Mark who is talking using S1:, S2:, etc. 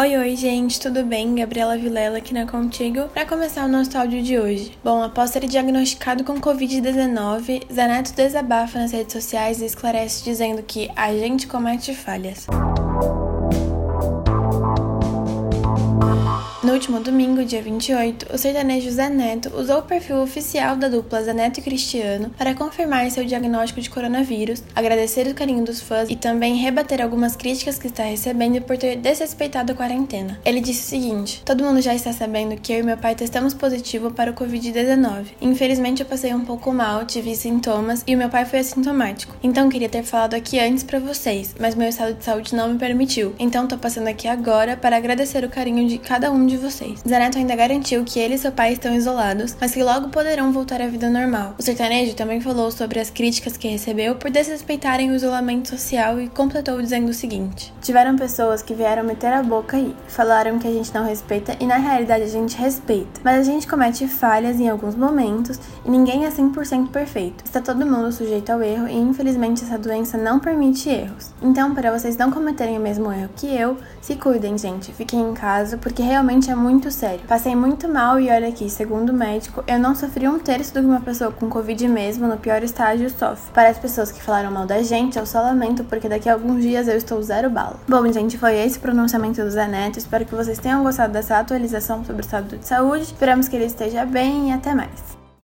S1: Oi, oi, gente, tudo bem? Gabriela Vilela aqui na Contigo para começar o nosso áudio de hoje. Bom, após ser diagnosticado com Covid-19, Zaneto desabafa nas redes sociais e esclarece dizendo que a gente comete falhas. No último domingo, dia 28, o sertanejo Zé Neto usou o perfil oficial da dupla Zé Neto e Cristiano para confirmar seu diagnóstico de coronavírus, agradecer o carinho dos fãs e também rebater algumas críticas que está recebendo por ter desrespeitado a quarentena. Ele disse o seguinte: Todo mundo já está sabendo que eu e meu pai testamos positivo para o Covid-19. Infelizmente, eu passei um pouco mal, tive sintomas e o meu pai foi assintomático. Então, queria ter falado aqui antes para vocês, mas meu estado de saúde não me permitiu. Então, tô passando aqui agora para agradecer o carinho de cada um de vocês. Zaneto ainda garantiu que ele e seu pai estão isolados, mas que logo poderão voltar à vida normal. O sertanejo também falou sobre as críticas que recebeu por desrespeitarem o isolamento social e completou dizendo o seguinte: Tiveram pessoas que vieram meter a boca aí, falaram que a gente não respeita e na realidade a gente respeita, mas a gente comete falhas em alguns momentos e ninguém é 100% perfeito. Está todo mundo sujeito ao erro e infelizmente essa doença não permite erros. Então, para vocês não cometerem o mesmo erro que eu, se cuidem, gente, fiquem em casa porque realmente é muito sério. Passei muito mal e olha aqui, segundo o médico, eu não sofri um terço do que uma pessoa com Covid mesmo, no pior estágio, sofre. Para as pessoas que falaram mal da gente, eu só lamento porque daqui a alguns dias eu estou zero bala. Bom, gente, foi esse o pronunciamento do Zé Neto. Espero que vocês tenham gostado dessa atualização sobre o estado de saúde. Esperamos que ele esteja bem e até mais.